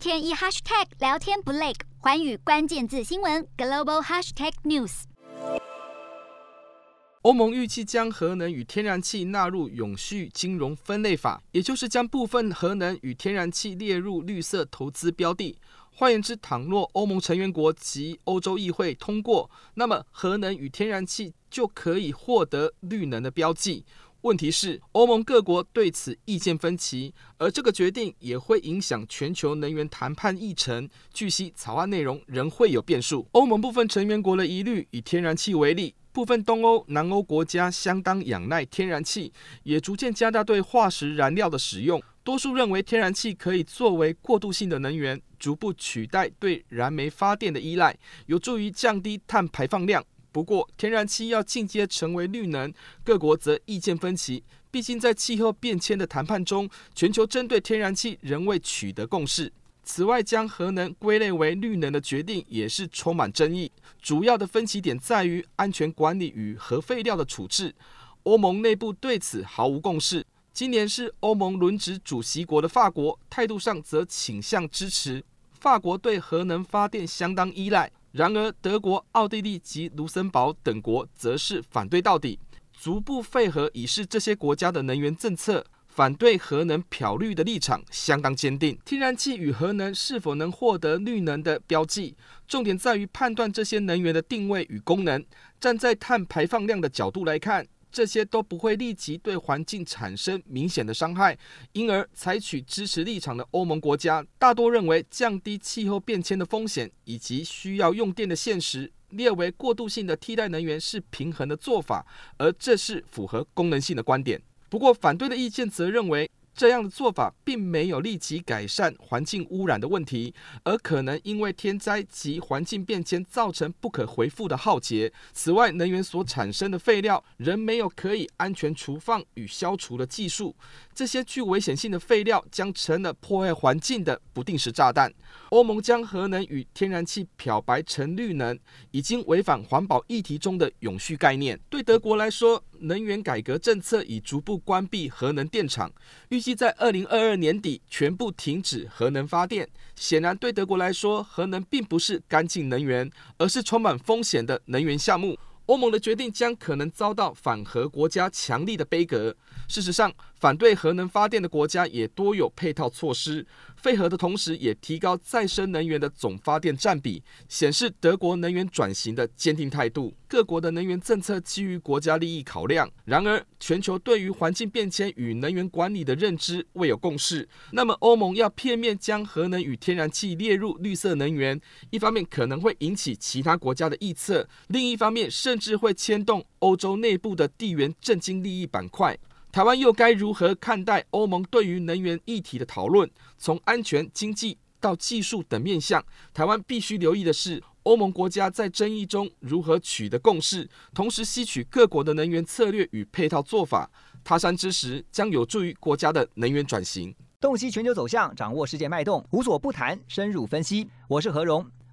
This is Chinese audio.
天一 hashtag 聊天不累，寰宇关键字新闻 global hashtag news。欧盟预计将核能与天然气纳入永续金融分类法，也就是将部分核能与天然气列入绿色投资标的。换言之，倘若欧盟成员国及欧洲议会通过，那么核能与天然气就可以获得绿能的标记。问题是，欧盟各国对此意见分歧，而这个决定也会影响全球能源谈判议程。据悉，草案内容仍会有变数。欧盟部分成员国的疑虑，以天然气为例，部分东欧、南欧国家相当仰赖天然气，也逐渐加大对化石燃料的使用。多数认为，天然气可以作为过渡性的能源，逐步取代对燃煤发电的依赖，有助于降低碳排放量。不过，天然气要进阶成为绿能，各国则意见分歧。毕竟，在气候变迁的谈判中，全球针对天然气仍未取得共识。此外，将核能归类为绿能的决定也是充满争议。主要的分歧点在于安全管理与核废料的处置。欧盟内部对此毫无共识。今年是欧盟轮值主席国的法国，态度上则倾向支持。法国对核能发电相当依赖，然而德国、奥地利及卢森堡等国则是反对到底。逐步废核已是这些国家的能源政策，反对核能漂绿的立场相当坚定。天然气与核能是否能获得绿能的标记，重点在于判断这些能源的定位与功能。站在碳排放量的角度来看。这些都不会立即对环境产生明显的伤害，因而采取支持立场的欧盟国家大多认为，降低气候变迁的风险以及需要用电的现实，列为过渡性的替代能源是平衡的做法，而这是符合功能性的观点。不过，反对的意见则认为，这样的做法并没有立即改善环境污染的问题，而可能因为天灾及环境变迁造成不可回复的浩劫。此外，能源所产生的废料仍没有可以安全储放与消除的技术，这些具危险性的废料将成了破坏环境的不定时炸弹。欧盟将核能与天然气漂白成绿能，已经违反环保议题中的永续概念。对德国来说，能源改革政策已逐步关闭核能电厂，预计在二零二二年底全部停止核能发电。显然，对德国来说，核能并不是干净能源，而是充满风险的能源项目。欧盟的决定将可能遭到反核国家强力的杯葛。事实上，反对核能发电的国家也多有配套措施，废核的同时也提高再生能源的总发电占比，显示德国能源转型的坚定态度。各国的能源政策基于国家利益考量，然而全球对于环境变迁与能源管理的认知未有共识。那么，欧盟要片面将核能与天然气列入绿色能源，一方面可能会引起其他国家的臆测，另一方面甚至会牵动欧洲内部的地缘政经利益板块。台湾又该如何看待欧盟对于能源议题的讨论？从安全、经济到技术等面向，台湾必须留意的是，欧盟国家在争议中如何取得共识，同时吸取各国的能源策略与配套做法。他山之石将有助于国家的能源转型。洞悉全球走向，掌握世界脉动，无所不谈，深入分析。我是何荣。